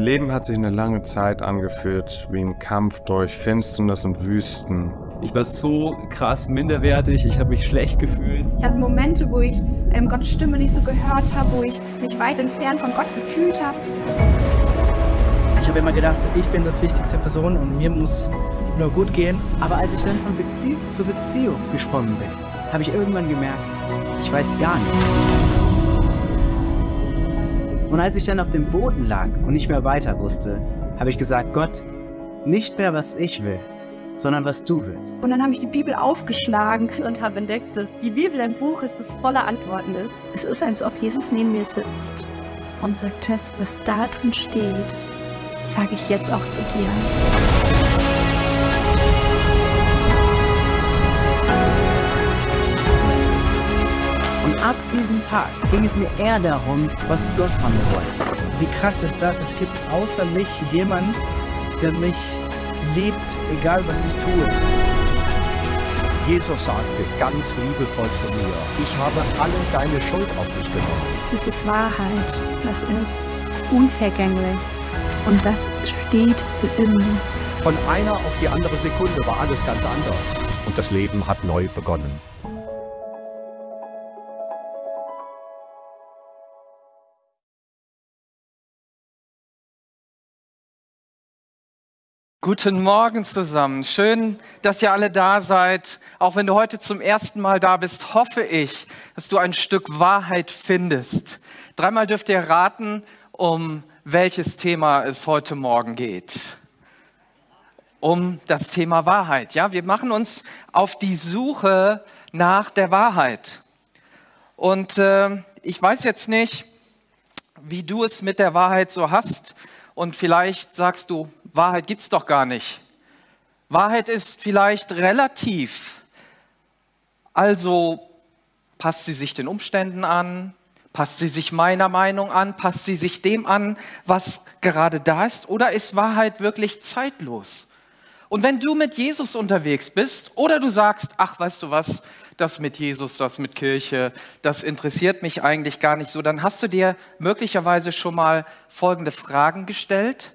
Mein Leben hat sich eine lange Zeit angefühlt wie ein Kampf durch Finsternis und Wüsten. Ich war so krass minderwertig, ich habe mich schlecht gefühlt. Ich hatte Momente, wo ich ähm, Gottes Stimme nicht so gehört habe, wo ich mich weit entfernt von Gott gefühlt habe. Ich habe immer gedacht, ich bin das wichtigste Person und mir muss nur gut gehen. Aber als ich dann von Beziehung zu Beziehung gesprungen bin, habe ich irgendwann gemerkt, ich weiß gar nicht. Und als ich dann auf dem Boden lag und nicht mehr weiter wusste, habe ich gesagt, Gott, nicht mehr was ich will, sondern was du willst. Und dann habe ich die Bibel aufgeschlagen und habe entdeckt, dass die Bibel ein Buch ist, das voller Antworten ist. Es ist, als ob Jesus neben mir sitzt und sagt, Tess, was da drin steht, sage ich jetzt auch zu dir. Ab diesem Tag ging es mir eher darum, was Gott von mir wollte. Wie krass ist das? Es gibt außer mich jemanden, der mich liebt, egal was ich tue. Jesus sagte ganz liebevoll zu mir, ich habe alle deine Schuld auf dich genommen. Das ist Wahrheit, das ist unvergänglich und das steht für immer. Von einer auf die andere Sekunde war alles ganz anders und das Leben hat neu begonnen. Guten Morgen zusammen. Schön, dass ihr alle da seid. Auch wenn du heute zum ersten Mal da bist, hoffe ich, dass du ein Stück Wahrheit findest. Dreimal dürft ihr raten, um welches Thema es heute Morgen geht. Um das Thema Wahrheit. Ja, wir machen uns auf die Suche nach der Wahrheit. Und äh, ich weiß jetzt nicht, wie du es mit der Wahrheit so hast. Und vielleicht sagst du, Wahrheit gibt es doch gar nicht. Wahrheit ist vielleicht relativ. Also passt sie sich den Umständen an, passt sie sich meiner Meinung an, passt sie sich dem an, was gerade da ist, oder ist Wahrheit wirklich zeitlos? Und wenn du mit Jesus unterwegs bist oder du sagst, ach, weißt du was, das mit Jesus, das mit Kirche, das interessiert mich eigentlich gar nicht so, dann hast du dir möglicherweise schon mal folgende Fragen gestellt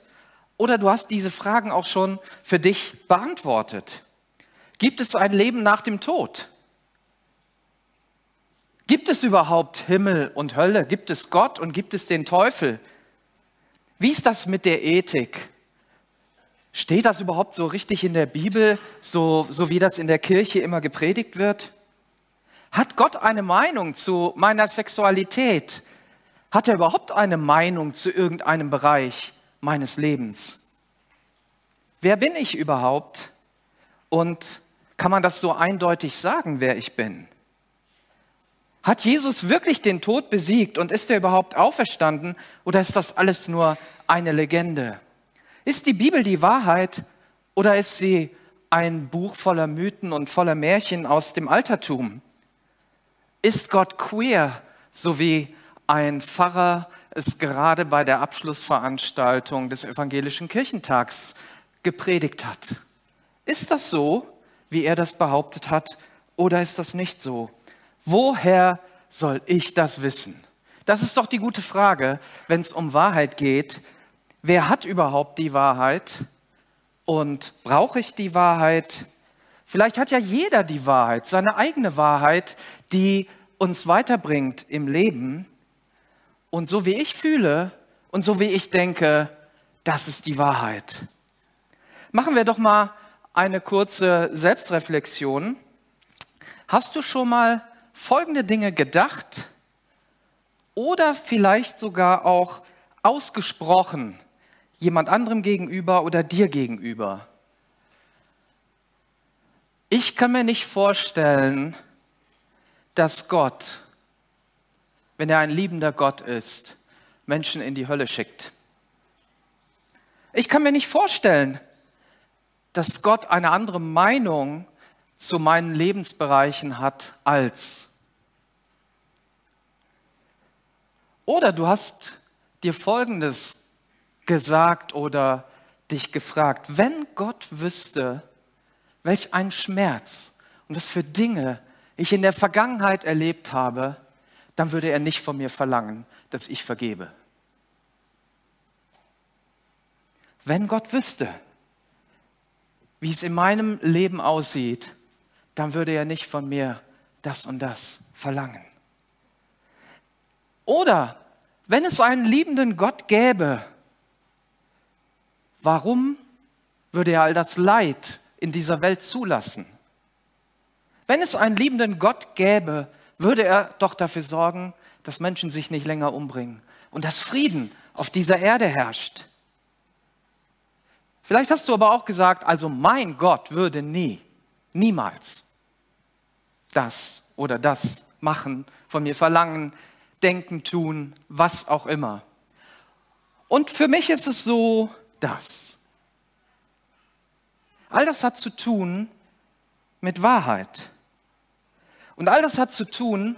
oder du hast diese Fragen auch schon für dich beantwortet. Gibt es ein Leben nach dem Tod? Gibt es überhaupt Himmel und Hölle? Gibt es Gott und gibt es den Teufel? Wie ist das mit der Ethik? Steht das überhaupt so richtig in der Bibel, so, so wie das in der Kirche immer gepredigt wird? Hat Gott eine Meinung zu meiner Sexualität? Hat er überhaupt eine Meinung zu irgendeinem Bereich meines Lebens? Wer bin ich überhaupt? Und kann man das so eindeutig sagen, wer ich bin? Hat Jesus wirklich den Tod besiegt und ist er überhaupt auferstanden oder ist das alles nur eine Legende? Ist die Bibel die Wahrheit oder ist sie ein Buch voller Mythen und voller Märchen aus dem Altertum? Ist Gott queer, so wie ein Pfarrer es gerade bei der Abschlussveranstaltung des evangelischen Kirchentags gepredigt hat? Ist das so, wie er das behauptet hat, oder ist das nicht so? Woher soll ich das wissen? Das ist doch die gute Frage, wenn es um Wahrheit geht, wer hat überhaupt die Wahrheit und brauche ich die Wahrheit? Vielleicht hat ja jeder die Wahrheit, seine eigene Wahrheit, die uns weiterbringt im Leben. Und so wie ich fühle und so wie ich denke, das ist die Wahrheit. Machen wir doch mal eine kurze Selbstreflexion. Hast du schon mal folgende Dinge gedacht oder vielleicht sogar auch ausgesprochen jemand anderem gegenüber oder dir gegenüber. Ich kann mir nicht vorstellen, dass Gott, wenn er ein liebender Gott ist, Menschen in die Hölle schickt. Ich kann mir nicht vorstellen, dass Gott eine andere Meinung zu meinen Lebensbereichen hat als. Oder du hast dir Folgendes gesagt oder dich gefragt, wenn Gott wüsste, welch ein Schmerz und was für Dinge ich in der Vergangenheit erlebt habe, dann würde er nicht von mir verlangen, dass ich vergebe. wenn Gott wüsste, wie es in meinem Leben aussieht, dann würde er nicht von mir das und das verlangen. Oder wenn es einen liebenden Gott gäbe, warum würde er all das Leid in dieser Welt zulassen? Wenn es einen liebenden Gott gäbe, würde er doch dafür sorgen, dass Menschen sich nicht länger umbringen und dass Frieden auf dieser Erde herrscht. Vielleicht hast du aber auch gesagt, also mein Gott würde nie, niemals das oder das machen, von mir verlangen, denken, tun, was auch immer. Und für mich ist es so, dass all das hat zu tun mit Wahrheit. Und all das hat zu tun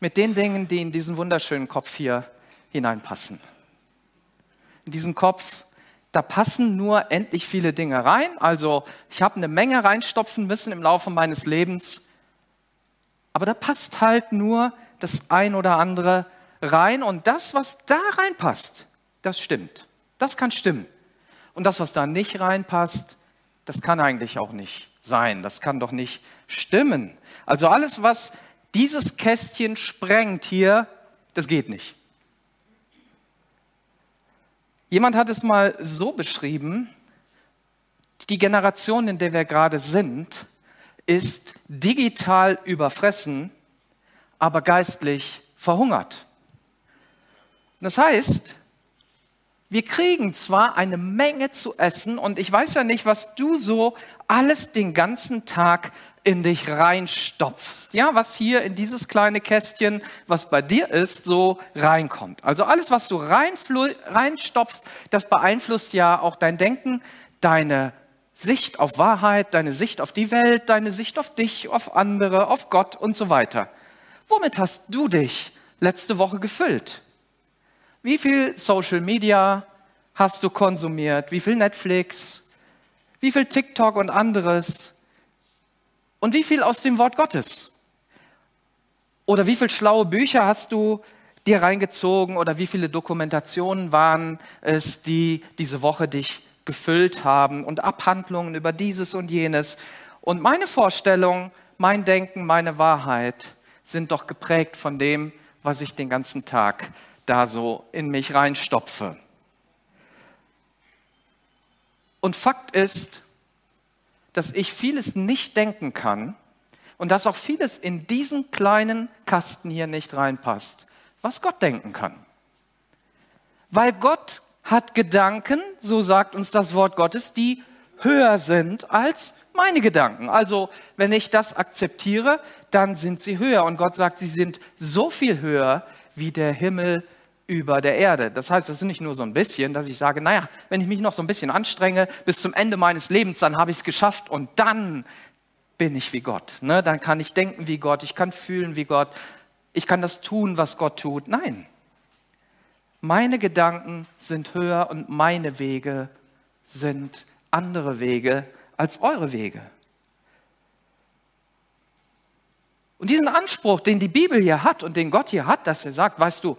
mit den Dingen, die in diesen wunderschönen Kopf hier hineinpassen. In diesen Kopf, da passen nur endlich viele Dinge rein. Also ich habe eine Menge reinstopfen müssen im Laufe meines Lebens. Aber da passt halt nur das ein oder andere rein. Und das, was da reinpasst, das stimmt. Das kann stimmen. Und das, was da nicht reinpasst, das kann eigentlich auch nicht sein. Das kann doch nicht stimmen. Also alles, was dieses Kästchen sprengt hier, das geht nicht. Jemand hat es mal so beschrieben, die Generation, in der wir gerade sind, ist digital überfressen, aber geistlich verhungert. Das heißt, wir kriegen zwar eine Menge zu essen und ich weiß ja nicht, was du so alles den ganzen Tag in dich reinstopfst. Ja, was hier in dieses kleine Kästchen, was bei dir ist, so reinkommt. Also alles, was du reinstopfst, das beeinflusst ja auch dein Denken, deine Sicht auf Wahrheit, deine Sicht auf die Welt, deine Sicht auf dich, auf andere, auf Gott und so weiter. Womit hast du dich letzte Woche gefüllt? Wie viel Social Media hast du konsumiert? Wie viel Netflix? Wie viel TikTok und anderes? Und wie viel aus dem Wort Gottes? Oder wie viele schlaue Bücher hast du dir reingezogen oder wie viele Dokumentationen waren es, die diese Woche dich gefüllt haben und Abhandlungen über dieses und jenes. Und meine Vorstellung, mein Denken, meine Wahrheit sind doch geprägt von dem, was ich den ganzen Tag da so in mich reinstopfe. Und Fakt ist, dass ich vieles nicht denken kann und dass auch vieles in diesen kleinen Kasten hier nicht reinpasst, was Gott denken kann. Weil Gott hat Gedanken, so sagt uns das Wort Gottes, die höher sind als meine Gedanken. Also wenn ich das akzeptiere, dann sind sie höher. Und Gott sagt, sie sind so viel höher wie der Himmel über der Erde. Das heißt, das ist nicht nur so ein bisschen, dass ich sage, naja, wenn ich mich noch so ein bisschen anstrenge bis zum Ende meines Lebens, dann habe ich es geschafft und dann bin ich wie Gott. Ne? Dann kann ich denken wie Gott, ich kann fühlen wie Gott, ich kann das tun, was Gott tut. Nein, meine Gedanken sind höher und meine Wege sind andere Wege als eure Wege. Und diesen Anspruch, den die Bibel hier hat und den Gott hier hat, dass er sagt, weißt du,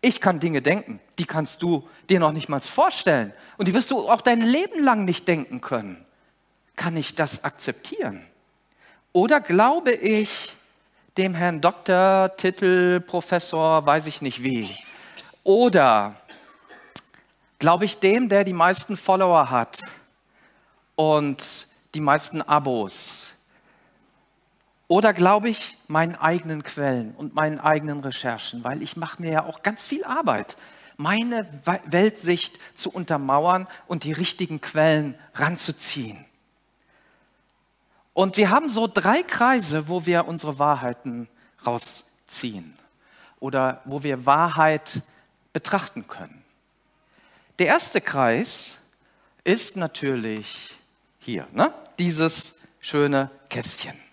ich kann Dinge denken, die kannst du dir noch nicht mal vorstellen. Und die wirst du auch dein Leben lang nicht denken können. Kann ich das akzeptieren? Oder glaube ich dem Herrn Doktor, Titel, Professor, weiß ich nicht wie? Oder glaube ich dem, der die meisten Follower hat und die meisten Abos? Oder glaube ich meinen eigenen Quellen und meinen eigenen Recherchen, weil ich mache mir ja auch ganz viel Arbeit, meine Weltsicht zu untermauern und die richtigen Quellen ranzuziehen. Und wir haben so drei Kreise, wo wir unsere Wahrheiten rausziehen oder wo wir Wahrheit betrachten können. Der erste Kreis ist natürlich hier, ne? dieses schöne Kästchen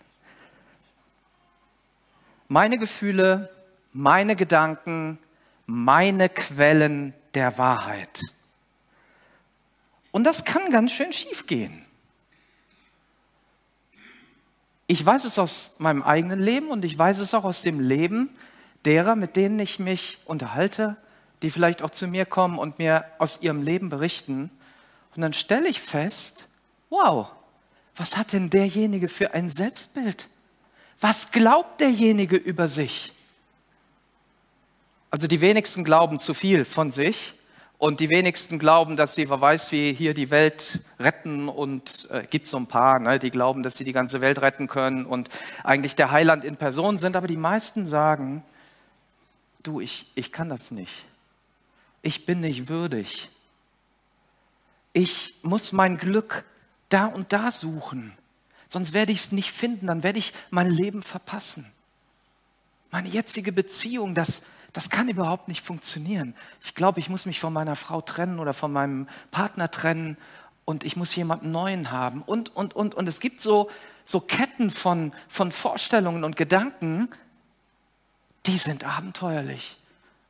meine Gefühle, meine Gedanken, meine Quellen der Wahrheit. Und das kann ganz schön schief gehen. Ich weiß es aus meinem eigenen Leben und ich weiß es auch aus dem Leben derer, mit denen ich mich unterhalte, die vielleicht auch zu mir kommen und mir aus ihrem Leben berichten. Und dann stelle ich fest, wow, was hat denn derjenige für ein Selbstbild? Was glaubt derjenige über sich? Also die wenigsten glauben zu viel von sich und die wenigsten glauben, dass sie, wer weiß, wie hier die Welt retten und äh, gibt so ein paar, ne, die glauben, dass sie die ganze Welt retten können und eigentlich der Heiland in Person sind, aber die meisten sagen, du, ich, ich kann das nicht. Ich bin nicht würdig. Ich muss mein Glück da und da suchen. Sonst werde ich es nicht finden, dann werde ich mein Leben verpassen. Meine jetzige Beziehung, das, das kann überhaupt nicht funktionieren. Ich glaube, ich muss mich von meiner Frau trennen oder von meinem Partner trennen und ich muss jemanden Neuen haben. Und, und, und, und es gibt so, so Ketten von, von Vorstellungen und Gedanken, die sind abenteuerlich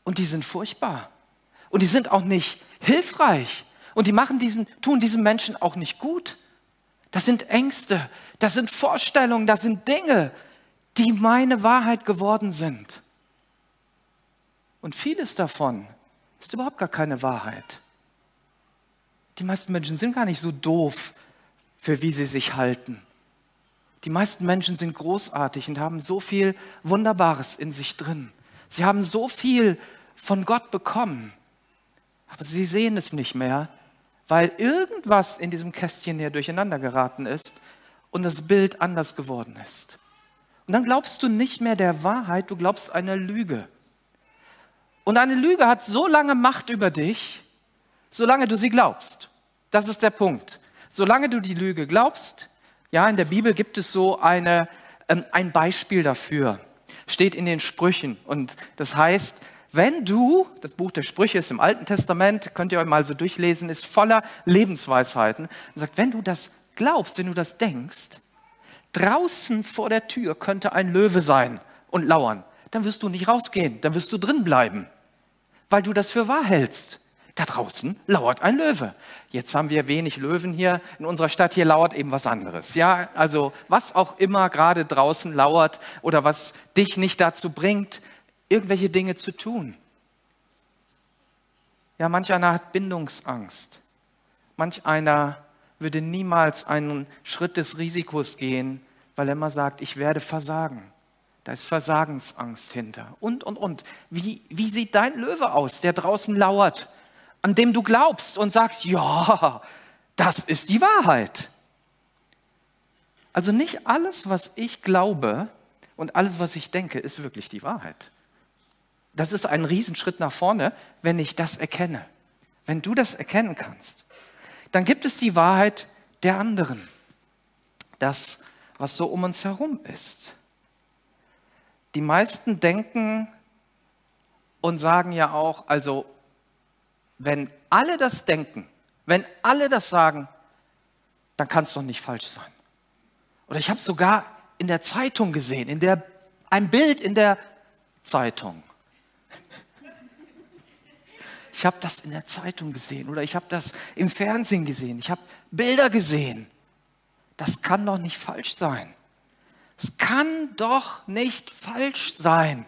und die sind furchtbar. Und die sind auch nicht hilfreich. Und die machen diesen, tun diesem Menschen auch nicht gut. Das sind Ängste, das sind Vorstellungen, das sind Dinge, die meine Wahrheit geworden sind. Und vieles davon ist überhaupt gar keine Wahrheit. Die meisten Menschen sind gar nicht so doof, für wie sie sich halten. Die meisten Menschen sind großartig und haben so viel Wunderbares in sich drin. Sie haben so viel von Gott bekommen, aber sie sehen es nicht mehr, weil irgendwas in diesem Kästchen hier durcheinander geraten ist und das Bild anders geworden ist. Und dann glaubst du nicht mehr der Wahrheit, du glaubst einer Lüge. Und eine Lüge hat so lange Macht über dich, solange du sie glaubst. Das ist der Punkt. Solange du die Lüge glaubst, ja, in der Bibel gibt es so eine, ähm, ein Beispiel dafür, steht in den Sprüchen. Und das heißt, wenn du, das Buch der Sprüche ist im Alten Testament, könnt ihr euch mal so durchlesen, ist voller Lebensweisheiten. Und sagt, wenn du das glaubst, wenn du das denkst, draußen vor der Tür könnte ein Löwe sein und lauern, dann wirst du nicht rausgehen, dann wirst du drin bleiben, weil du das für wahr hältst. Da draußen lauert ein Löwe. Jetzt haben wir wenig Löwen hier in unserer Stadt. Hier lauert eben was anderes. Ja, also was auch immer gerade draußen lauert oder was dich nicht dazu bringt, irgendwelche Dinge zu tun. Ja, manch einer hat Bindungsangst. Manch einer würde niemals einen Schritt des Risikos gehen, weil er immer sagt, ich werde versagen. Da ist Versagensangst hinter. Und, und, und. Wie, wie sieht dein Löwe aus, der draußen lauert, an dem du glaubst und sagst, ja, das ist die Wahrheit. Also nicht alles, was ich glaube und alles, was ich denke, ist wirklich die Wahrheit. Das ist ein Riesenschritt nach vorne, wenn ich das erkenne. Wenn du das erkennen kannst, dann gibt es die Wahrheit der anderen. Das, was so um uns herum ist. Die meisten denken und sagen ja auch, also wenn alle das denken, wenn alle das sagen, dann kann es doch nicht falsch sein. Oder ich habe sogar in der Zeitung gesehen, in der, ein Bild in der Zeitung. Ich habe das in der Zeitung gesehen oder ich habe das im Fernsehen gesehen. Ich habe Bilder gesehen. Das kann doch nicht falsch sein. Es kann doch nicht falsch sein.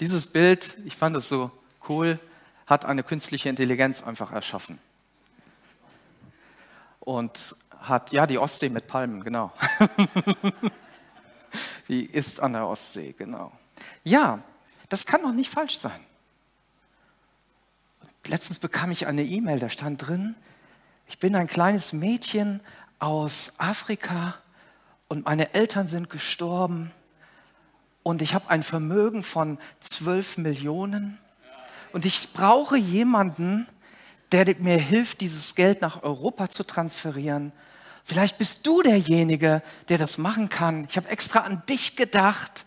Dieses Bild, ich fand es so cool, hat eine künstliche Intelligenz einfach erschaffen. Und hat, ja, die Ostsee mit Palmen, genau. die ist an der Ostsee, genau. Ja, das kann doch nicht falsch sein. letztens bekam ich eine E-Mail, da stand drin, ich bin ein kleines Mädchen aus Afrika und meine Eltern sind gestorben und ich habe ein Vermögen von 12 Millionen und ich brauche jemanden, der mir hilft, dieses Geld nach Europa zu transferieren. Vielleicht bist du derjenige, der das machen kann. Ich habe extra an dich gedacht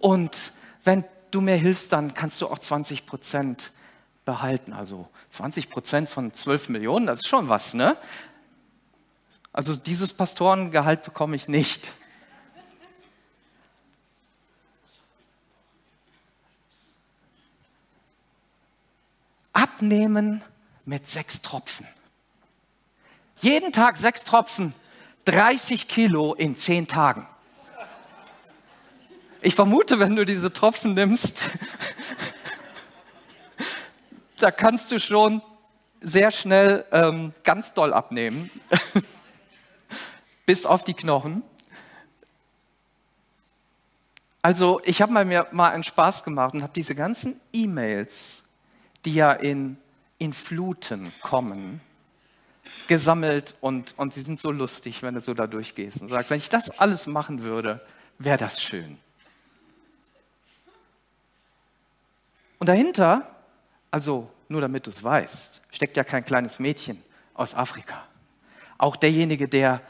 und wenn du mir hilfst, dann kannst du auch 20 Prozent behalten. Also 20 Prozent von 12 Millionen, das ist schon was, ne? Also dieses Pastorengehalt bekomme ich nicht. Abnehmen mit sechs Tropfen. Jeden Tag sechs Tropfen, 30 Kilo in zehn Tagen. Ich vermute, wenn du diese Tropfen nimmst, da kannst du schon sehr schnell ähm, ganz doll abnehmen, bis auf die Knochen. Also ich habe mir mal einen Spaß gemacht und habe diese ganzen E-Mails, die ja in, in Fluten kommen, gesammelt und, und sie sind so lustig, wenn du so da durchgehst und sagst, wenn ich das alles machen würde, wäre das schön. Und dahinter, also nur damit du es weißt, steckt ja kein kleines Mädchen aus Afrika. Auch derjenige, der,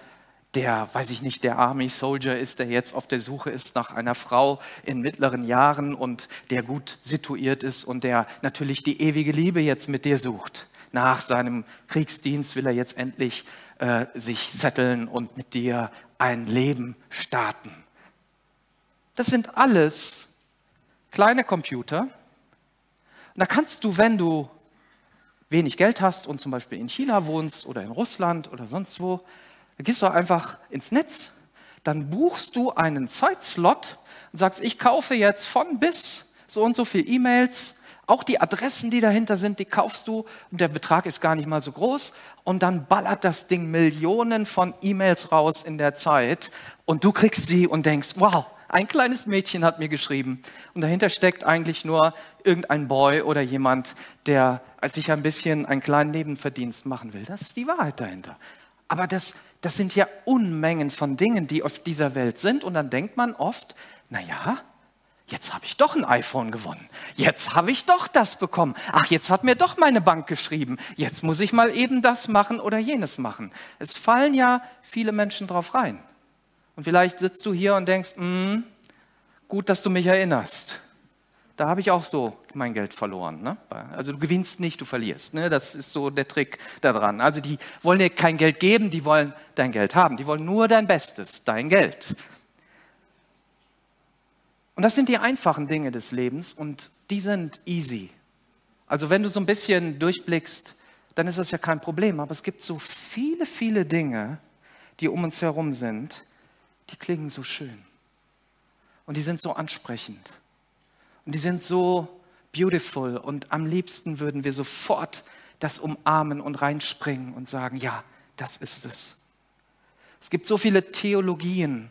der, weiß ich nicht, der Army Soldier ist, der jetzt auf der Suche ist nach einer Frau in mittleren Jahren und der gut situiert ist und der natürlich die ewige Liebe jetzt mit dir sucht. Nach seinem Kriegsdienst will er jetzt endlich äh, sich setteln und mit dir ein Leben starten. Das sind alles kleine Computer, da kannst du, wenn du wenig Geld hast und zum Beispiel in China wohnst oder in Russland oder sonst wo, dann gehst du einfach ins Netz, dann buchst du einen Zeitslot und sagst, ich kaufe jetzt von bis so und so viel E-Mails, auch die Adressen, die dahinter sind, die kaufst du und der Betrag ist gar nicht mal so groß. Und dann ballert das Ding Millionen von E-Mails raus in der Zeit und du kriegst sie und denkst, wow, ein kleines Mädchen hat mir geschrieben. Und dahinter steckt eigentlich nur irgendein Boy oder jemand, der sich ein bisschen einen kleinen Nebenverdienst machen will. Das ist die Wahrheit dahinter. Aber das, das sind ja Unmengen von Dingen, die auf dieser Welt sind und dann denkt man oft, na ja, jetzt habe ich doch ein iPhone gewonnen. Jetzt habe ich doch das bekommen. Ach, jetzt hat mir doch meine Bank geschrieben. Jetzt muss ich mal eben das machen oder jenes machen. Es fallen ja viele Menschen drauf rein. Und vielleicht sitzt du hier und denkst, mm, gut, dass du mich erinnerst. Da habe ich auch so mein Geld verloren. Ne? Also du gewinnst nicht, du verlierst. Ne? Das ist so der Trick daran. Also die wollen dir kein Geld geben, die wollen dein Geld haben. Die wollen nur dein Bestes, dein Geld. Und das sind die einfachen Dinge des Lebens und die sind easy. Also wenn du so ein bisschen durchblickst, dann ist das ja kein Problem. Aber es gibt so viele, viele Dinge, die um uns herum sind, die klingen so schön. Und die sind so ansprechend. Und die sind so beautiful. Und am liebsten würden wir sofort das umarmen und reinspringen und sagen, ja, das ist es. Es gibt so viele Theologien,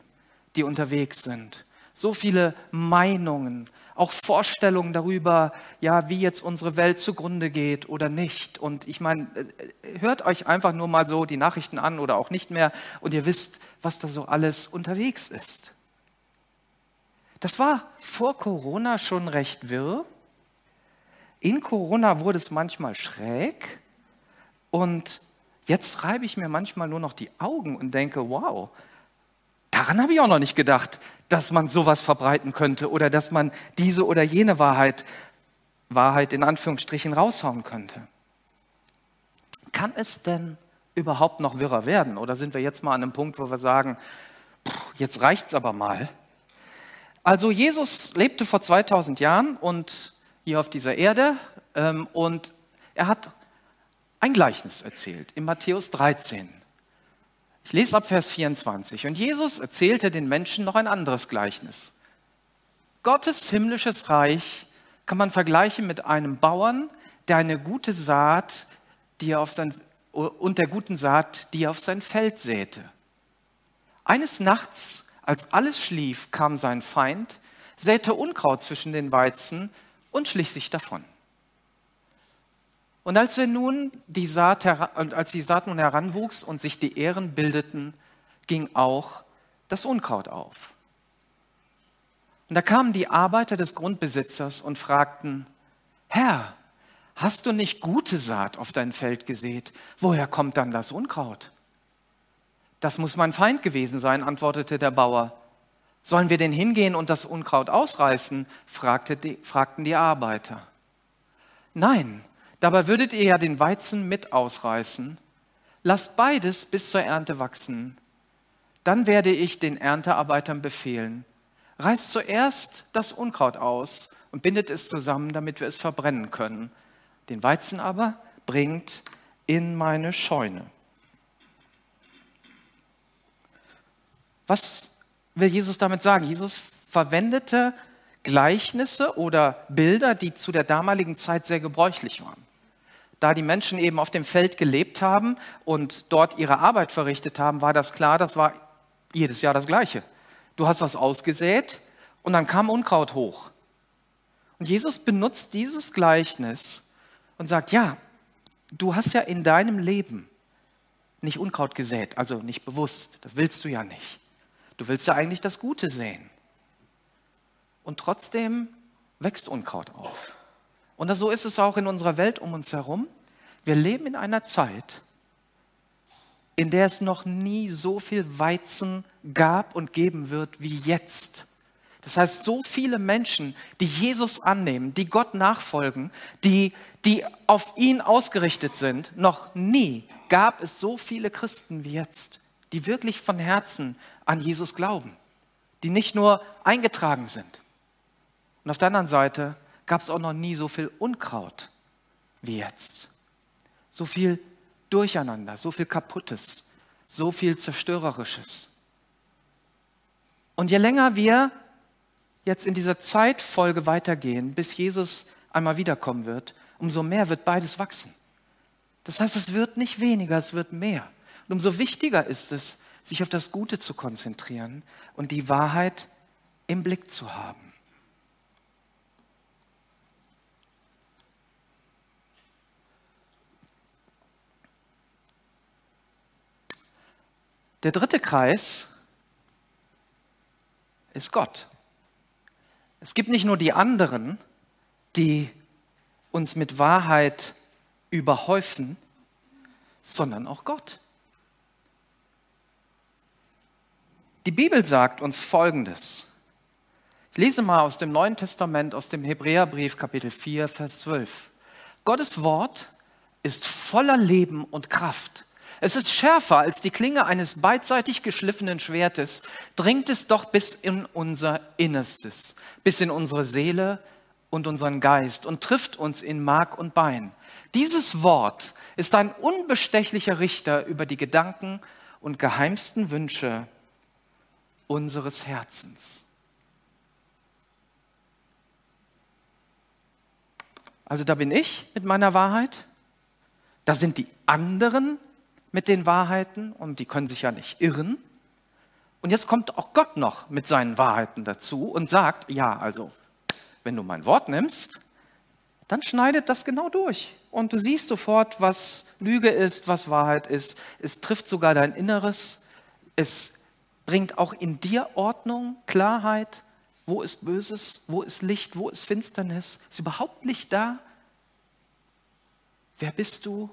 die unterwegs sind. So viele Meinungen, auch Vorstellungen darüber, ja, wie jetzt unsere Welt zugrunde geht oder nicht. Und ich meine, äh, hört euch einfach nur mal so die Nachrichten an oder auch nicht mehr und ihr wisst, was da so alles unterwegs ist. Das war vor Corona schon recht wirr. In Corona wurde es manchmal schräg und jetzt reibe ich mir manchmal nur noch die Augen und denke, wow, daran habe ich auch noch nicht gedacht, dass man sowas verbreiten könnte oder dass man diese oder jene Wahrheit, Wahrheit in Anführungsstrichen raushauen könnte. Kann es denn überhaupt noch wirrer werden? Oder sind wir jetzt mal an einem Punkt, wo wir sagen, jetzt reicht's aber mal? Also Jesus lebte vor 2000 Jahren und hier auf dieser Erde ähm, und er hat ein Gleichnis erzählt in Matthäus 13. Ich lese ab Vers 24. Und Jesus erzählte den Menschen noch ein anderes Gleichnis. Gottes himmlisches Reich kann man vergleichen mit einem Bauern, der eine gute Saat, die er auf sein, und der guten Saat, die er auf sein Feld säte. Eines Nachts, als alles schlief, kam sein Feind, säte Unkraut zwischen den Weizen und schlich sich davon. Und als, er nun die Saat, als die Saat nun heranwuchs und sich die Ähren bildeten, ging auch das Unkraut auf. Und da kamen die Arbeiter des Grundbesitzers und fragten, Herr, hast du nicht gute Saat auf dein Feld gesät? Woher kommt dann das Unkraut? Das muss mein Feind gewesen sein, antwortete der Bauer. Sollen wir denn hingehen und das Unkraut ausreißen? Fragte die, fragten die Arbeiter. Nein, Dabei würdet ihr ja den Weizen mit ausreißen. Lasst beides bis zur Ernte wachsen. Dann werde ich den Erntearbeitern befehlen. Reißt zuerst das Unkraut aus und bindet es zusammen, damit wir es verbrennen können. Den Weizen aber bringt in meine Scheune. Was will Jesus damit sagen? Jesus verwendete Gleichnisse oder Bilder, die zu der damaligen Zeit sehr gebräuchlich waren. Da die Menschen eben auf dem Feld gelebt haben und dort ihre Arbeit verrichtet haben, war das klar, das war jedes Jahr das Gleiche. Du hast was ausgesät und dann kam Unkraut hoch. Und Jesus benutzt dieses Gleichnis und sagt, ja, du hast ja in deinem Leben nicht Unkraut gesät, also nicht bewusst, das willst du ja nicht. Du willst ja eigentlich das Gute sehen. Und trotzdem wächst Unkraut auf. Und so ist es auch in unserer Welt um uns herum. Wir leben in einer Zeit, in der es noch nie so viel Weizen gab und geben wird wie jetzt. Das heißt, so viele Menschen, die Jesus annehmen, die Gott nachfolgen, die, die auf ihn ausgerichtet sind, noch nie gab es so viele Christen wie jetzt, die wirklich von Herzen an Jesus glauben, die nicht nur eingetragen sind. Und auf der anderen Seite gab es auch noch nie so viel Unkraut wie jetzt. So viel Durcheinander, so viel Kaputtes, so viel Zerstörerisches. Und je länger wir jetzt in dieser Zeitfolge weitergehen, bis Jesus einmal wiederkommen wird, umso mehr wird beides wachsen. Das heißt, es wird nicht weniger, es wird mehr. Und umso wichtiger ist es, sich auf das Gute zu konzentrieren und die Wahrheit im Blick zu haben. Der dritte Kreis ist Gott. Es gibt nicht nur die anderen, die uns mit Wahrheit überhäufen, sondern auch Gott. Die Bibel sagt uns Folgendes. Ich lese mal aus dem Neuen Testament, aus dem Hebräerbrief Kapitel 4, Vers 12. Gottes Wort ist voller Leben und Kraft es ist schärfer als die Klinge eines beidseitig geschliffenen Schwertes, dringt es doch bis in unser Innerstes, bis in unsere Seele und unseren Geist und trifft uns in Mark und Bein. Dieses Wort ist ein unbestechlicher Richter über die Gedanken und geheimsten Wünsche unseres Herzens. Also da bin ich mit meiner Wahrheit, da sind die anderen mit den Wahrheiten und die können sich ja nicht irren. Und jetzt kommt auch Gott noch mit seinen Wahrheiten dazu und sagt, ja, also, wenn du mein Wort nimmst, dann schneidet das genau durch. Und du siehst sofort, was Lüge ist, was Wahrheit ist. Es trifft sogar dein Inneres. Es bringt auch in dir Ordnung, Klarheit. Wo ist Böses? Wo ist Licht? Wo ist Finsternis? Ist überhaupt Licht da? Wer bist du?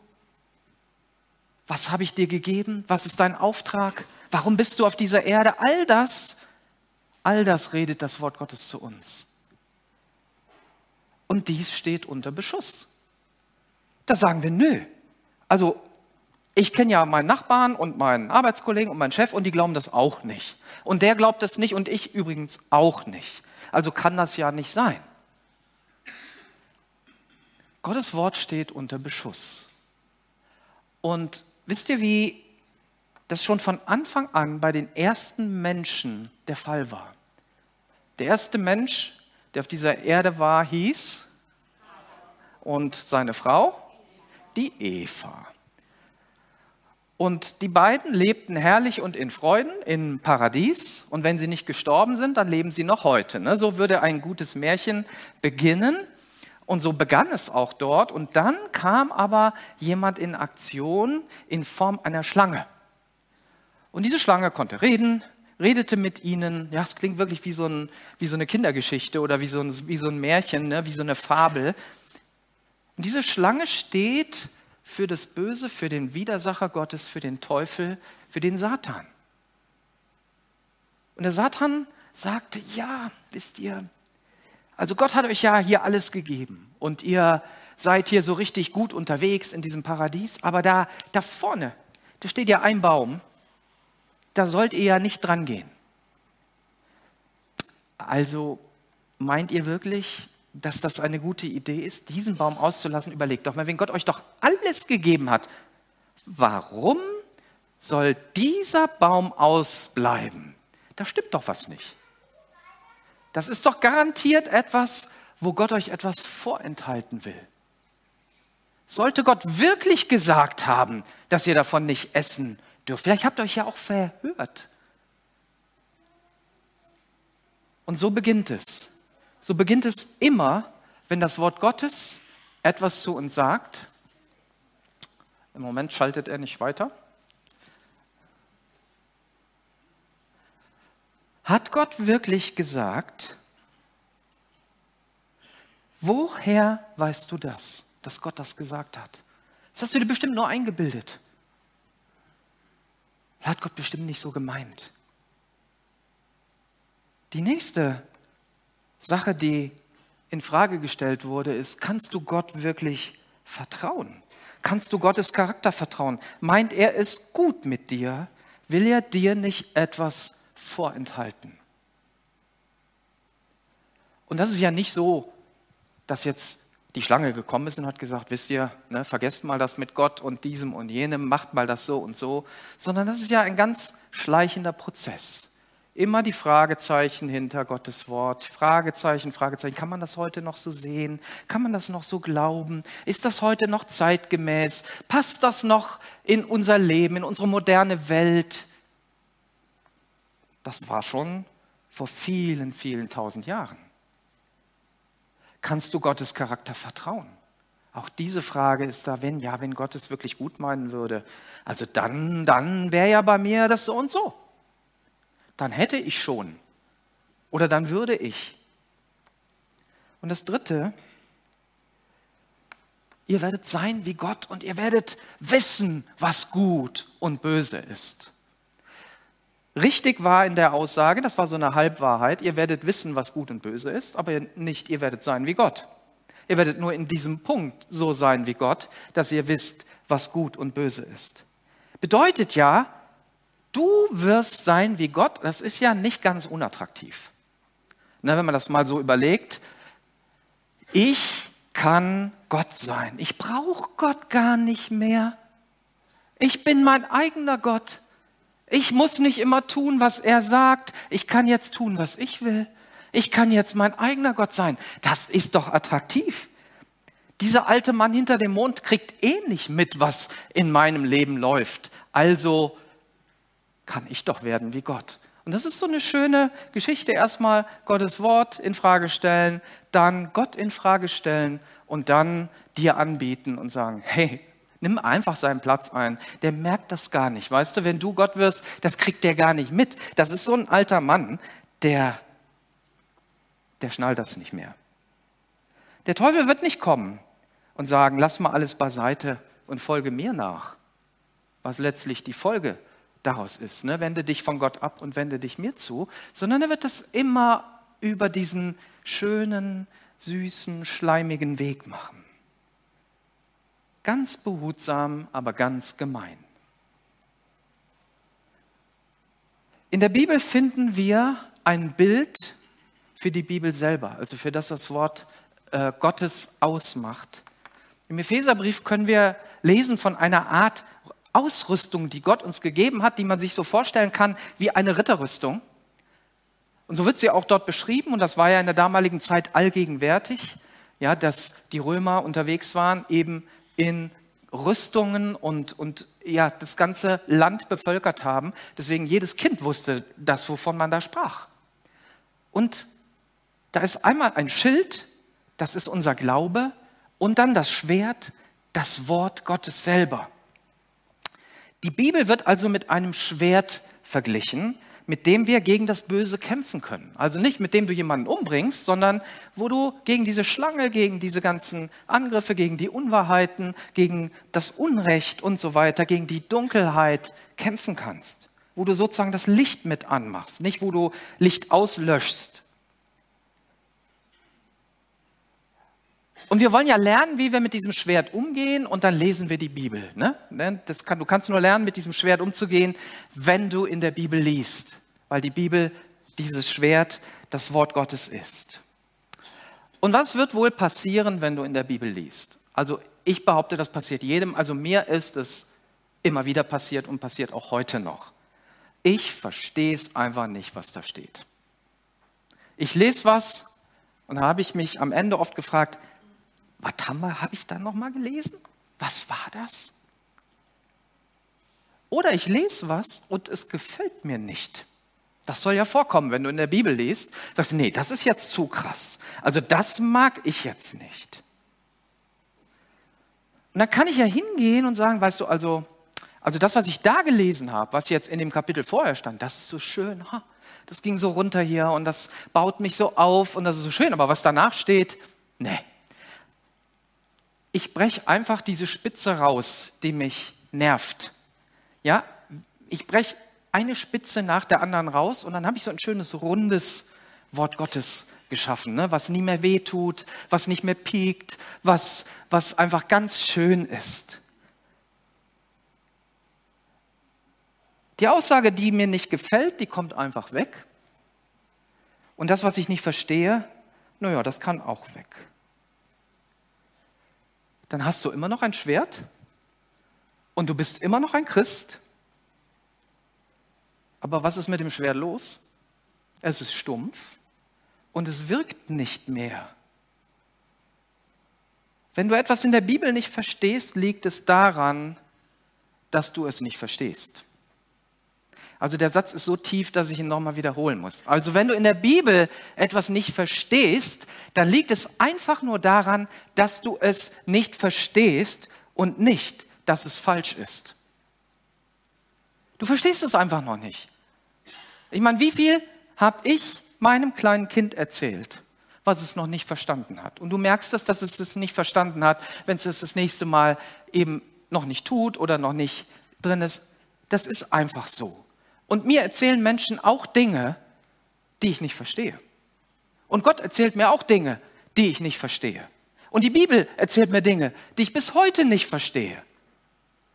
Was habe ich dir gegeben? Was ist dein Auftrag? Warum bist du auf dieser Erde? All das, all das redet das Wort Gottes zu uns. Und dies steht unter Beschuss. Da sagen wir, nö. Also, ich kenne ja meinen Nachbarn und meinen Arbeitskollegen und meinen Chef und die glauben das auch nicht. Und der glaubt das nicht und ich übrigens auch nicht. Also kann das ja nicht sein. Gottes Wort steht unter Beschuss. Und wisst ihr, wie das schon von Anfang an bei den ersten Menschen der Fall war? Der erste Mensch, der auf dieser Erde war, hieß und seine Frau, die Eva. Und die beiden lebten herrlich und in Freuden im Paradies. Und wenn sie nicht gestorben sind, dann leben sie noch heute. Ne? So würde ein gutes Märchen beginnen. Und so begann es auch dort. Und dann kam aber jemand in Aktion in Form einer Schlange. Und diese Schlange konnte reden, redete mit ihnen. Ja, es klingt wirklich wie so, ein, wie so eine Kindergeschichte oder wie so ein, wie so ein Märchen, ne? wie so eine Fabel. Und diese Schlange steht für das Böse, für den Widersacher Gottes, für den Teufel, für den Satan. Und der Satan sagte, ja, wisst ihr, also Gott hat euch ja hier alles gegeben und ihr seid hier so richtig gut unterwegs in diesem Paradies, aber da, da vorne, da steht ja ein Baum, da sollt ihr ja nicht dran gehen. Also meint ihr wirklich, dass das eine gute Idee ist, diesen Baum auszulassen? Überlegt doch mal, wenn Gott euch doch alles gegeben hat, warum soll dieser Baum ausbleiben? Da stimmt doch was nicht. Das ist doch garantiert etwas, wo Gott euch etwas vorenthalten will. Sollte Gott wirklich gesagt haben, dass ihr davon nicht essen dürft? Vielleicht habt ihr euch ja auch verhört. Und so beginnt es. So beginnt es immer, wenn das Wort Gottes etwas zu uns sagt. Im Moment schaltet er nicht weiter. Hat Gott wirklich gesagt, woher weißt du das, dass Gott das gesagt hat? Das hast du dir bestimmt nur eingebildet. Hat Gott bestimmt nicht so gemeint. Die nächste Sache, die in Frage gestellt wurde, ist, kannst du Gott wirklich vertrauen? Kannst du Gottes Charakter vertrauen? Meint er es gut mit dir? Will er dir nicht etwas vorenthalten? Und das ist ja nicht so, dass jetzt die Schlange gekommen ist und hat gesagt, wisst ihr, ne, vergesst mal das mit Gott und diesem und jenem, macht mal das so und so, sondern das ist ja ein ganz schleichender Prozess. Immer die Fragezeichen hinter Gottes Wort. Fragezeichen, Fragezeichen. Kann man das heute noch so sehen? Kann man das noch so glauben? Ist das heute noch zeitgemäß? Passt das noch in unser Leben, in unsere moderne Welt? Das war schon vor vielen, vielen tausend Jahren. Kannst du Gottes Charakter vertrauen? Auch diese Frage ist da, wenn ja, wenn Gott es wirklich gut meinen würde. Also dann, dann wäre ja bei mir das so und so dann hätte ich schon oder dann würde ich. Und das Dritte, ihr werdet sein wie Gott und ihr werdet wissen, was gut und böse ist. Richtig war in der Aussage, das war so eine Halbwahrheit, ihr werdet wissen, was gut und böse ist, aber nicht, ihr werdet sein wie Gott. Ihr werdet nur in diesem Punkt so sein wie Gott, dass ihr wisst, was gut und böse ist. Bedeutet ja, du wirst sein wie Gott, das ist ja nicht ganz unattraktiv. Na, wenn man das mal so überlegt, ich kann Gott sein. Ich brauche Gott gar nicht mehr. Ich bin mein eigener Gott. Ich muss nicht immer tun, was er sagt. Ich kann jetzt tun, was ich will. Ich kann jetzt mein eigener Gott sein. Das ist doch attraktiv. Dieser alte Mann hinter dem Mond kriegt eh nicht mit, was in meinem Leben läuft. Also kann ich doch werden wie Gott. Und das ist so eine schöne Geschichte. Erstmal Gottes Wort in Frage stellen, dann Gott in Frage stellen und dann dir anbieten und sagen, hey, nimm einfach seinen Platz ein. Der merkt das gar nicht. Weißt du, wenn du Gott wirst, das kriegt der gar nicht mit. Das ist so ein alter Mann, der, der schnallt das nicht mehr. Der Teufel wird nicht kommen und sagen, lass mal alles beiseite und folge mir nach. Was letztlich die Folge ist daraus ist. Ne? Wende dich von Gott ab und wende dich mir zu, sondern er wird das immer über diesen schönen, süßen, schleimigen Weg machen. Ganz behutsam, aber ganz gemein. In der Bibel finden wir ein Bild für die Bibel selber, also für das das Wort äh, Gottes ausmacht. Im Epheserbrief können wir lesen von einer Art Ausrüstung, die Gott uns gegeben hat, die man sich so vorstellen kann wie eine Ritterrüstung. Und so wird sie auch dort beschrieben, und das war ja in der damaligen Zeit allgegenwärtig, ja, dass die Römer unterwegs waren, eben in Rüstungen und, und ja, das ganze Land bevölkert haben. Deswegen jedes Kind wusste das, wovon man da sprach. Und da ist einmal ein Schild, das ist unser Glaube, und dann das Schwert, das Wort Gottes selber. Die Bibel wird also mit einem Schwert verglichen, mit dem wir gegen das Böse kämpfen können. Also nicht mit dem du jemanden umbringst, sondern wo du gegen diese Schlange, gegen diese ganzen Angriffe, gegen die Unwahrheiten, gegen das Unrecht und so weiter, gegen die Dunkelheit kämpfen kannst. Wo du sozusagen das Licht mit anmachst, nicht wo du Licht auslöschst. Und wir wollen ja lernen, wie wir mit diesem Schwert umgehen und dann lesen wir die Bibel. Ne? ne? Kann, du kannst nur lernen, mit diesem Schwert umzugehen, wenn du in der Bibel liest, weil die Bibel dieses Schwert das Wort Gottes ist. Und was wird wohl passieren, wenn du in der Bibel liest? Also ich behaupte, das passiert jedem. Also mir ist es immer wieder passiert und passiert auch heute noch. Ich verstehe es einfach nicht, was da steht. Ich lese was und da habe ich mich am Ende oft gefragt, was habe hab ich da nochmal gelesen? was war das? Oder ich lese was und es gefällt mir nicht. Das soll ja vorkommen, wenn du in der Bibel liest, sagst du, nee, das ist jetzt zu krass. Also das mag ich jetzt nicht. Und dann kann ich ja hingehen und sagen, weißt du, also, also das, was ich da gelesen habe, was jetzt in dem Kapitel vorher stand, das ist so schön. Ha, das ging so runter hier und das baut mich so auf und das ist so schön. Aber was danach steht, nee. Ich breche einfach diese Spitze raus, die mich nervt. Ja, ich breche eine Spitze nach der anderen raus und dann habe ich so ein schönes rundes Wort Gottes geschaffen, ne? was nie mehr wehtut, was nicht mehr piekt, was, was einfach ganz schön ist. Die Aussage, die mir nicht gefällt, die kommt einfach weg. Und das, was ich nicht verstehe, naja, das kann auch weg. Dann hast du immer noch ein Schwert und du bist immer noch ein Christ. Aber was ist mit dem Schwert los? Es ist stumpf und es wirkt nicht mehr. Wenn du etwas in der Bibel nicht verstehst, liegt es daran, dass du es nicht verstehst. Also der Satz ist so tief, dass ich ihn nochmal wiederholen muss. Also wenn du in der Bibel etwas nicht verstehst, dann liegt es einfach nur daran, dass du es nicht verstehst und nicht, dass es falsch ist. Du verstehst es einfach noch nicht. Ich meine, wie viel habe ich meinem kleinen Kind erzählt, was es noch nicht verstanden hat. Und du merkst es, dass es es nicht verstanden hat, wenn es es das nächste Mal eben noch nicht tut oder noch nicht drin ist. Das ist einfach so. Und mir erzählen Menschen auch Dinge, die ich nicht verstehe. Und Gott erzählt mir auch Dinge, die ich nicht verstehe. Und die Bibel erzählt mir Dinge, die ich bis heute nicht verstehe.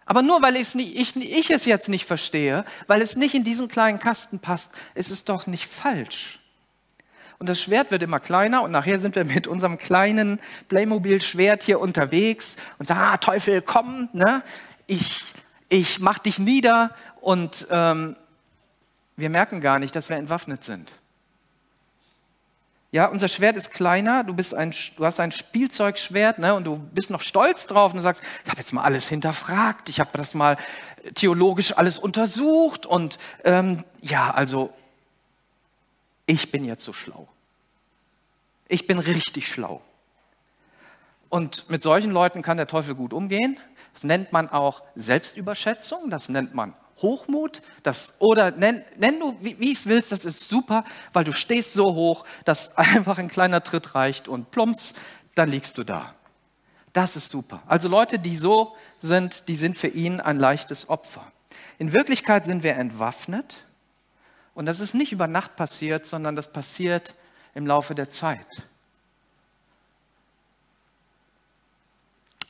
Aber nur weil ich, ich, ich es jetzt nicht verstehe, weil es nicht in diesen kleinen Kasten passt, ist es doch nicht falsch. Und das Schwert wird immer kleiner und nachher sind wir mit unserem kleinen Playmobil-Schwert hier unterwegs und sagen, ah, Teufel, komm, ne? ich, ich mach dich nieder und ähm, wir merken gar nicht, dass wir entwaffnet sind. Ja, unser Schwert ist kleiner, du, bist ein, du hast ein Spielzeugschwert ne, und du bist noch stolz drauf und du sagst, ich habe jetzt mal alles hinterfragt, ich habe das mal theologisch alles untersucht und ähm, ja, also ich bin jetzt so schlau. Ich bin richtig schlau. Und mit solchen Leuten kann der Teufel gut umgehen. Das nennt man auch Selbstüberschätzung, das nennt man Hochmut, das, oder nenn, nenn du, wie, wie es willst, das ist super, weil du stehst so hoch, dass einfach ein kleiner Tritt reicht und plumps, dann liegst du da. Das ist super. Also Leute, die so sind, die sind für ihn ein leichtes Opfer. In Wirklichkeit sind wir entwaffnet und das ist nicht über Nacht passiert, sondern das passiert im Laufe der Zeit.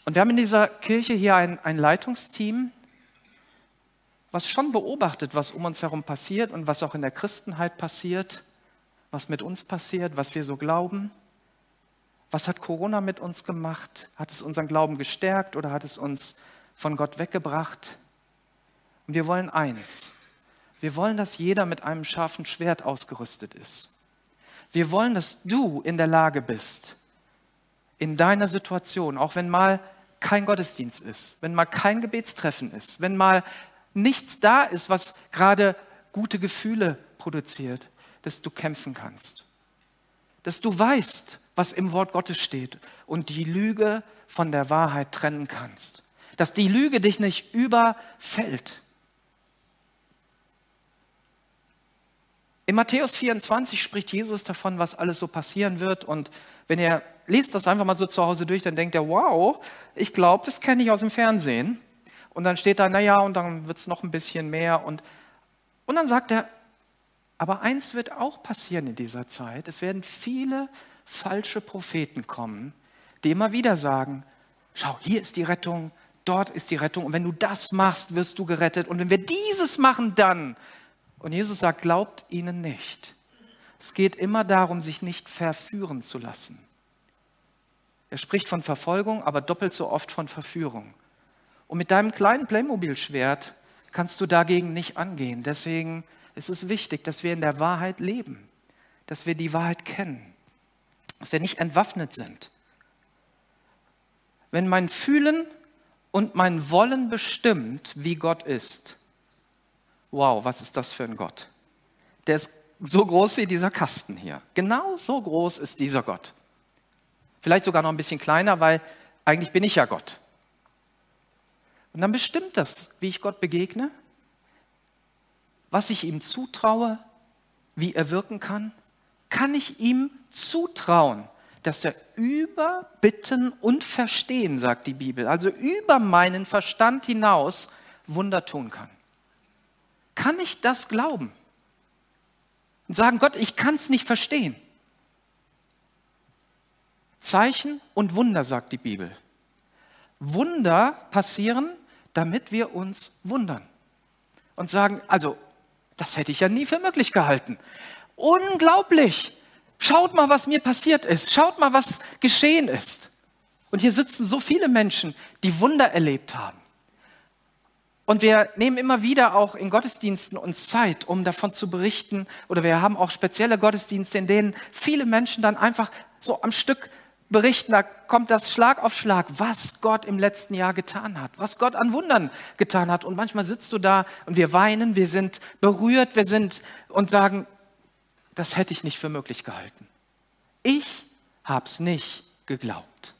Und wir haben in dieser Kirche hier ein, ein Leitungsteam, was schon beobachtet, was um uns herum passiert und was auch in der Christenheit passiert, was mit uns passiert, was wir so glauben. Was hat Corona mit uns gemacht? Hat es unseren Glauben gestärkt oder hat es uns von Gott weggebracht? Und wir wollen eins, wir wollen, dass jeder mit einem scharfen Schwert ausgerüstet ist. Wir wollen, dass du in der Lage bist, in deiner Situation, auch wenn mal kein Gottesdienst ist, wenn mal kein Gebetstreffen ist, wenn mal nichts da ist, was gerade gute Gefühle produziert, dass du kämpfen kannst. Dass du weißt, was im Wort Gottes steht und die Lüge von der Wahrheit trennen kannst. Dass die Lüge dich nicht überfällt. In Matthäus 24 spricht Jesus davon, was alles so passieren wird. Und wenn ihr lest das einfach mal so zu Hause durch, dann denkt ihr, wow, ich glaube, das kenne ich aus dem Fernsehen. Und dann steht da, naja, und dann wird es noch ein bisschen mehr. Und, und dann sagt er, aber eins wird auch passieren in dieser Zeit. Es werden viele falsche Propheten kommen, die immer wieder sagen, schau, hier ist die Rettung, dort ist die Rettung. Und wenn du das machst, wirst du gerettet. Und wenn wir dieses machen, dann und Jesus sagt, glaubt ihnen nicht. Es geht immer darum, sich nicht verführen zu lassen. Er spricht von Verfolgung, aber doppelt so oft von Verführung. Und mit deinem kleinen Playmobil-Schwert kannst du dagegen nicht angehen. Deswegen ist es wichtig, dass wir in der Wahrheit leben, dass wir die Wahrheit kennen, dass wir nicht entwaffnet sind. Wenn mein Fühlen und mein Wollen bestimmt, wie Gott ist. Wow, was ist das für ein Gott? Der ist so groß wie dieser Kasten hier. Genau so groß ist dieser Gott. Vielleicht sogar noch ein bisschen kleiner, weil eigentlich bin ich ja Gott. Und dann bestimmt das, wie ich Gott begegne, was ich ihm zutraue, wie er wirken kann. Kann ich ihm zutrauen, dass er über Bitten und Verstehen, sagt die Bibel, also über meinen Verstand hinaus Wunder tun kann? Kann ich das glauben? Und sagen, Gott, ich kann es nicht verstehen. Zeichen und Wunder, sagt die Bibel. Wunder passieren, damit wir uns wundern und sagen, also, das hätte ich ja nie für möglich gehalten. Unglaublich. Schaut mal, was mir passiert ist. Schaut mal, was geschehen ist. Und hier sitzen so viele Menschen, die Wunder erlebt haben. Und wir nehmen immer wieder auch in Gottesdiensten uns Zeit, um davon zu berichten. Oder wir haben auch spezielle Gottesdienste, in denen viele Menschen dann einfach so am Stück berichten, da kommt das Schlag auf Schlag, was Gott im letzten Jahr getan hat, was Gott an Wundern getan hat. Und manchmal sitzt du da und wir weinen, wir sind berührt, wir sind und sagen, das hätte ich nicht für möglich gehalten. Ich habe es nicht geglaubt.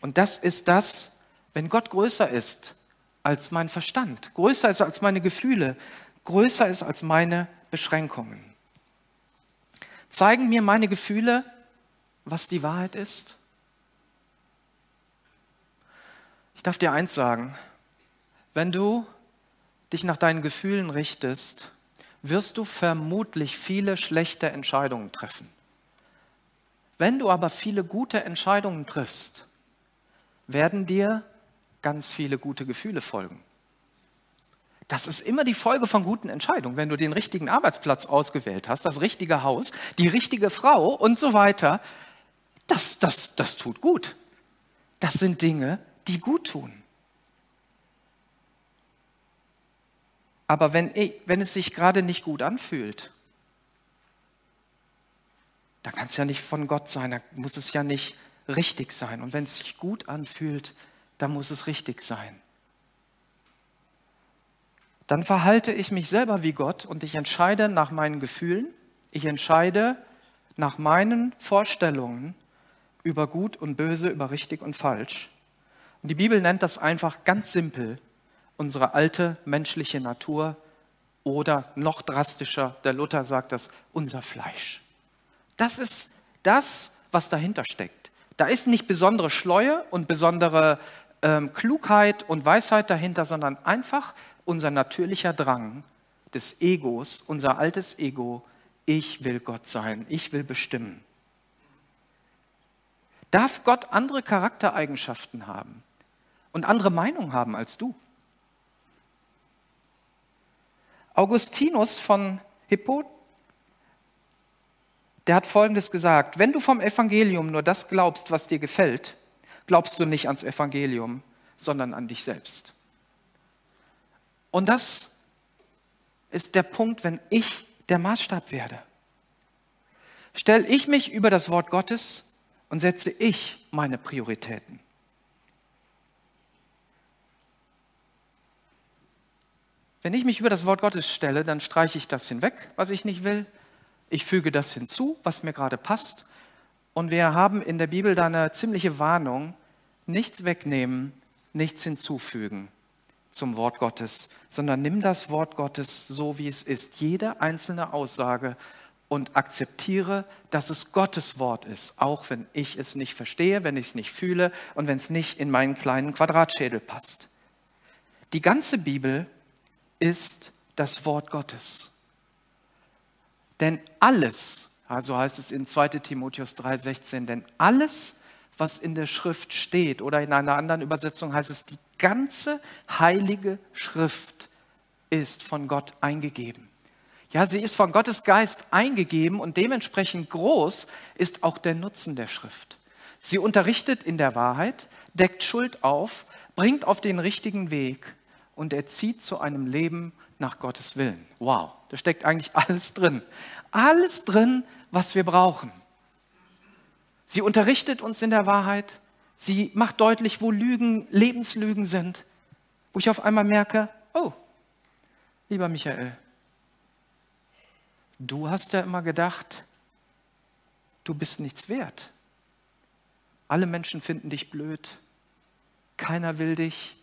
Und das ist das, wenn Gott größer ist als mein Verstand, größer ist als meine Gefühle, größer ist als meine Beschränkungen. Zeigen mir meine Gefühle, was die Wahrheit ist? Ich darf dir eins sagen, wenn du dich nach deinen Gefühlen richtest, wirst du vermutlich viele schlechte Entscheidungen treffen. Wenn du aber viele gute Entscheidungen triffst, werden dir ganz viele gute Gefühle folgen. Das ist immer die Folge von guten Entscheidungen. Wenn du den richtigen Arbeitsplatz ausgewählt hast, das richtige Haus, die richtige Frau und so weiter, das, das, das tut gut. Das sind Dinge, die gut tun. Aber wenn, wenn es sich gerade nicht gut anfühlt, dann kann es ja nicht von Gott sein, dann muss es ja nicht richtig sein. Und wenn es sich gut anfühlt, dann muss es richtig sein. Dann verhalte ich mich selber wie Gott und ich entscheide nach meinen Gefühlen, ich entscheide nach meinen Vorstellungen über Gut und Böse, über richtig und falsch. Und die Bibel nennt das einfach ganz simpel unsere alte menschliche Natur oder noch drastischer, der Luther sagt das, unser Fleisch. Das ist das, was dahinter steckt. Da ist nicht besondere Schleue und besondere ähm, Klugheit und Weisheit dahinter, sondern einfach unser natürlicher Drang des Egos, unser altes Ego, ich will Gott sein, ich will bestimmen. Darf Gott andere Charaktereigenschaften haben und andere Meinungen haben als du? Augustinus von Hippo, der hat Folgendes gesagt, wenn du vom Evangelium nur das glaubst, was dir gefällt, glaubst du nicht ans Evangelium, sondern an dich selbst. Und das ist der Punkt, wenn ich der Maßstab werde. Stell ich mich über das Wort Gottes und setze ich meine Prioritäten. Wenn ich mich über das Wort Gottes stelle, dann streiche ich das hinweg, was ich nicht will. Ich füge das hinzu, was mir gerade passt. Und wir haben in der Bibel da eine ziemliche Warnung, nichts wegnehmen, nichts hinzufügen zum Wort Gottes, sondern nimm das Wort Gottes so, wie es ist. Jede einzelne Aussage und akzeptiere, dass es Gottes Wort ist, auch wenn ich es nicht verstehe, wenn ich es nicht fühle und wenn es nicht in meinen kleinen Quadratschädel passt. Die ganze Bibel ist das Wort Gottes. Denn alles, also heißt es in 2 Timotheus 3:16, denn alles, was in der Schrift steht oder in einer anderen Übersetzung heißt es, die ganze heilige Schrift ist von Gott eingegeben. Ja, sie ist von Gottes Geist eingegeben und dementsprechend groß ist auch der Nutzen der Schrift. Sie unterrichtet in der Wahrheit, deckt Schuld auf, bringt auf den richtigen Weg und erzieht zu einem Leben nach Gottes Willen. Wow, da steckt eigentlich alles drin. Alles drin, was wir brauchen. Sie unterrichtet uns in der Wahrheit, Sie macht deutlich, wo Lügen Lebenslügen sind, wo ich auf einmal merke, oh, lieber Michael, du hast ja immer gedacht, du bist nichts wert. Alle Menschen finden dich blöd, keiner will dich,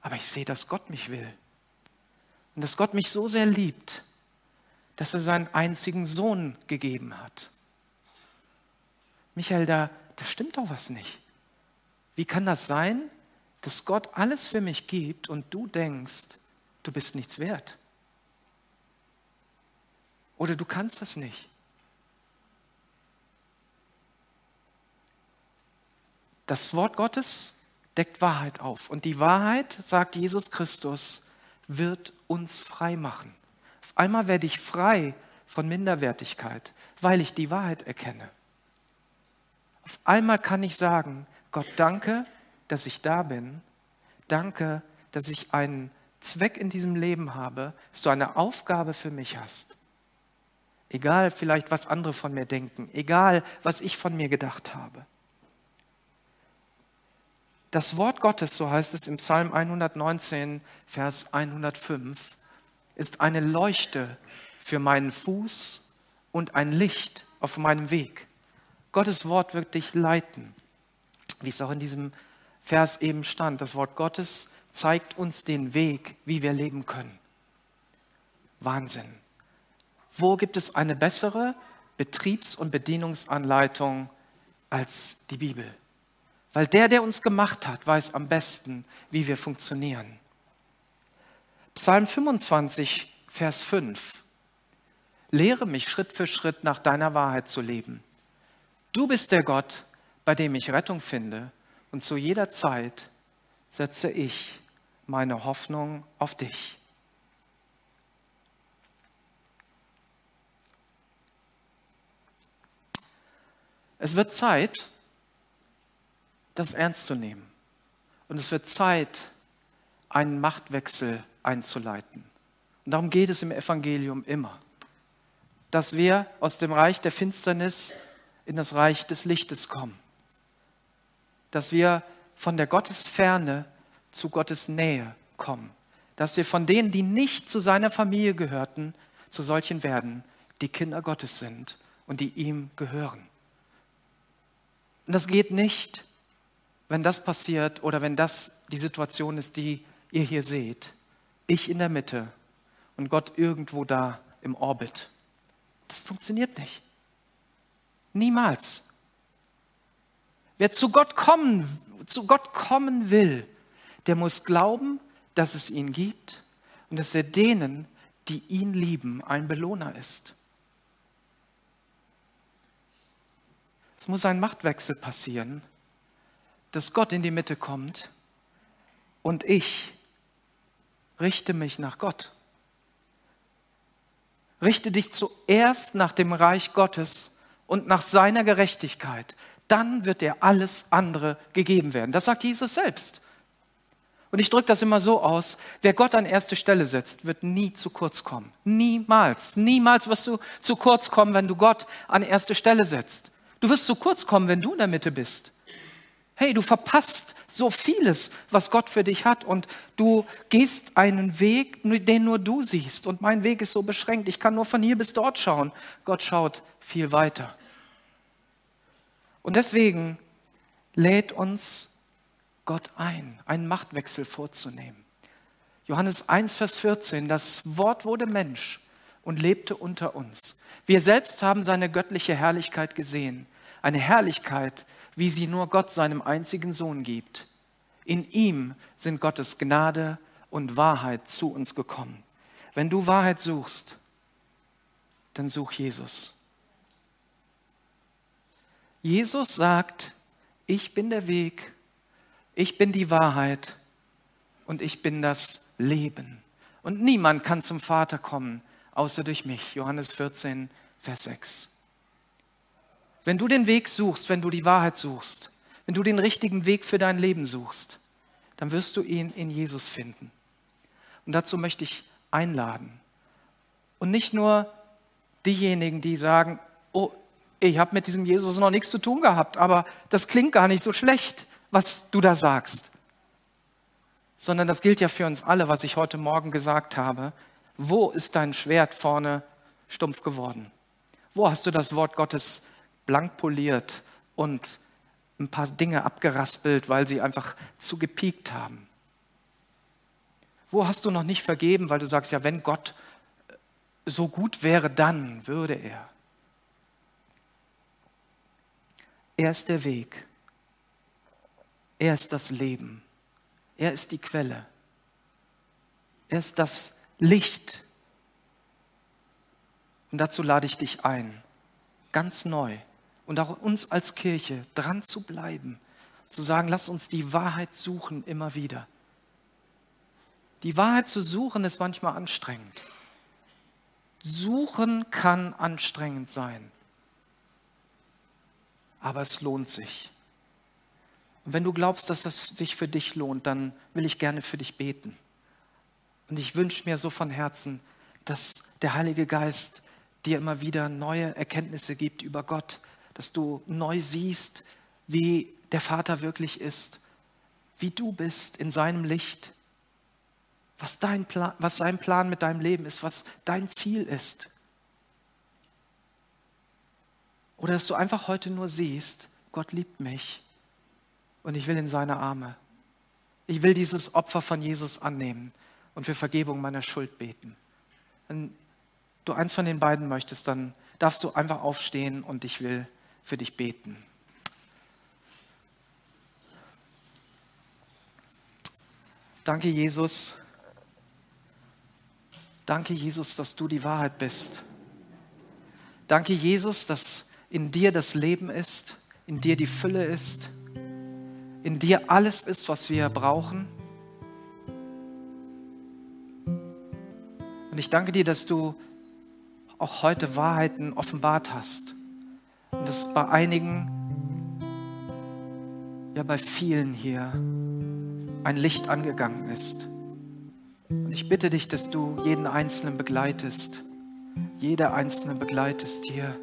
aber ich sehe, dass Gott mich will und dass Gott mich so sehr liebt, dass er seinen einzigen Sohn gegeben hat. Michael, da, da stimmt doch was nicht. Wie kann das sein, dass Gott alles für mich gibt und du denkst, du bist nichts wert? Oder du kannst das nicht. Das Wort Gottes deckt Wahrheit auf. Und die Wahrheit, sagt Jesus Christus, wird uns frei machen. Auf einmal werde ich frei von Minderwertigkeit, weil ich die Wahrheit erkenne. Auf einmal kann ich sagen, Gott, danke, dass ich da bin. Danke, dass ich einen Zweck in diesem Leben habe, dass du eine Aufgabe für mich hast. Egal vielleicht, was andere von mir denken, egal, was ich von mir gedacht habe. Das Wort Gottes, so heißt es im Psalm 119, Vers 105, ist eine Leuchte für meinen Fuß und ein Licht auf meinem Weg. Gottes Wort wird dich leiten, wie es auch in diesem Vers eben stand. Das Wort Gottes zeigt uns den Weg, wie wir leben können. Wahnsinn. Wo gibt es eine bessere Betriebs- und Bedienungsanleitung als die Bibel? Weil der, der uns gemacht hat, weiß am besten, wie wir funktionieren. Psalm 25, Vers 5. Lehre mich Schritt für Schritt nach deiner Wahrheit zu leben. Du bist der Gott, bei dem ich Rettung finde, und zu jeder Zeit setze ich meine Hoffnung auf dich. Es wird Zeit, das ernst zu nehmen. Und es wird Zeit, einen Machtwechsel einzuleiten. Und darum geht es im Evangelium immer, dass wir aus dem Reich der Finsternis in das Reich des Lichtes kommen, dass wir von der Gottesferne zu Gottes Nähe kommen, dass wir von denen, die nicht zu seiner Familie gehörten, zu solchen werden, die Kinder Gottes sind und die ihm gehören. Und das geht nicht, wenn das passiert oder wenn das die Situation ist, die ihr hier seht. Ich in der Mitte und Gott irgendwo da im Orbit. Das funktioniert nicht. Niemals. Wer zu Gott kommen, zu Gott kommen will, der muss glauben, dass es ihn gibt und dass er denen, die ihn lieben, ein Belohner ist. Es muss ein Machtwechsel passieren dass Gott in die Mitte kommt und ich richte mich nach Gott. Richte dich zuerst nach dem Reich Gottes und nach seiner Gerechtigkeit. Dann wird dir alles andere gegeben werden. Das sagt Jesus selbst. Und ich drücke das immer so aus, wer Gott an erste Stelle setzt, wird nie zu kurz kommen. Niemals, niemals wirst du zu kurz kommen, wenn du Gott an erste Stelle setzt. Du wirst zu kurz kommen, wenn du in der Mitte bist. Hey, du verpasst so vieles, was Gott für dich hat und du gehst einen Weg, den nur du siehst und mein Weg ist so beschränkt. Ich kann nur von hier bis dort schauen. Gott schaut viel weiter. Und deswegen lädt uns Gott ein, einen Machtwechsel vorzunehmen. Johannes 1, Vers 14, das Wort wurde Mensch und lebte unter uns. Wir selbst haben seine göttliche Herrlichkeit gesehen, eine Herrlichkeit, wie sie nur Gott seinem einzigen Sohn gibt. In ihm sind Gottes Gnade und Wahrheit zu uns gekommen. Wenn du Wahrheit suchst, dann such Jesus. Jesus sagt, ich bin der Weg, ich bin die Wahrheit und ich bin das Leben. Und niemand kann zum Vater kommen, außer durch mich. Johannes 14, Vers 6. Wenn du den Weg suchst, wenn du die Wahrheit suchst, wenn du den richtigen Weg für dein Leben suchst, dann wirst du ihn in Jesus finden. Und dazu möchte ich einladen. Und nicht nur diejenigen, die sagen, oh, ich habe mit diesem Jesus noch nichts zu tun gehabt, aber das klingt gar nicht so schlecht, was du da sagst. Sondern das gilt ja für uns alle, was ich heute Morgen gesagt habe. Wo ist dein Schwert vorne stumpf geworden? Wo hast du das Wort Gottes blank poliert und ein paar Dinge abgeraspelt, weil sie einfach zu gepiekt haben? Wo hast du noch nicht vergeben, weil du sagst, ja, wenn Gott so gut wäre, dann würde er. Er ist der Weg. Er ist das Leben. Er ist die Quelle. Er ist das Licht. Und dazu lade ich dich ein, ganz neu und auch uns als Kirche dran zu bleiben, zu sagen, lass uns die Wahrheit suchen immer wieder. Die Wahrheit zu suchen ist manchmal anstrengend. Suchen kann anstrengend sein, aber es lohnt sich. Und wenn du glaubst, dass das sich für dich lohnt, dann will ich gerne für dich beten. Und ich wünsche mir so von Herzen, dass der Heilige Geist dir immer wieder neue Erkenntnisse gibt über Gott, dass du neu siehst, wie der Vater wirklich ist, wie du bist in seinem Licht was, dein Plan, was sein Plan mit deinem Leben ist, was dein Ziel ist. Oder dass du einfach heute nur siehst, Gott liebt mich und ich will in seine Arme. Ich will dieses Opfer von Jesus annehmen und für Vergebung meiner Schuld beten. Wenn du eins von den beiden möchtest, dann darfst du einfach aufstehen und ich will für dich beten. Danke, Jesus Danke, Jesus, dass du die Wahrheit bist. Danke, Jesus, dass in dir das Leben ist, in dir die Fülle ist, in dir alles ist, was wir brauchen. Und ich danke dir, dass du auch heute Wahrheiten offenbart hast. Und dass bei einigen, ja bei vielen hier, ein Licht angegangen ist. Und ich bitte dich, dass du jeden Einzelnen begleitest, jeder Einzelne begleitest hier,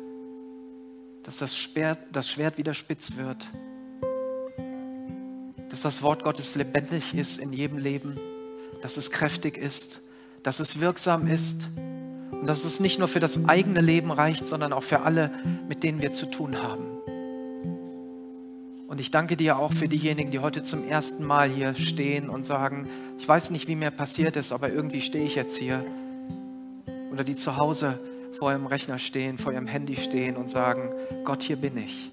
dass das Schwert, das Schwert wieder spitz wird, dass das Wort Gottes lebendig ist in jedem Leben, dass es kräftig ist, dass es wirksam ist und dass es nicht nur für das eigene Leben reicht, sondern auch für alle, mit denen wir zu tun haben. Und ich danke dir auch für diejenigen, die heute zum ersten Mal hier stehen und sagen, ich weiß nicht, wie mir passiert ist, aber irgendwie stehe ich jetzt hier. Oder die zu Hause vor ihrem Rechner stehen, vor ihrem Handy stehen und sagen, Gott, hier bin ich.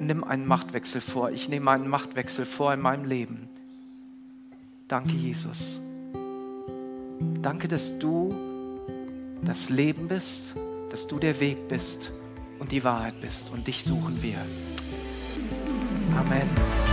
Nimm einen Machtwechsel vor. Ich nehme einen Machtwechsel vor in meinem Leben. Danke, Jesus. Danke, dass du das Leben bist, dass du der Weg bist und die Wahrheit bist. Und dich suchen wir. Amen.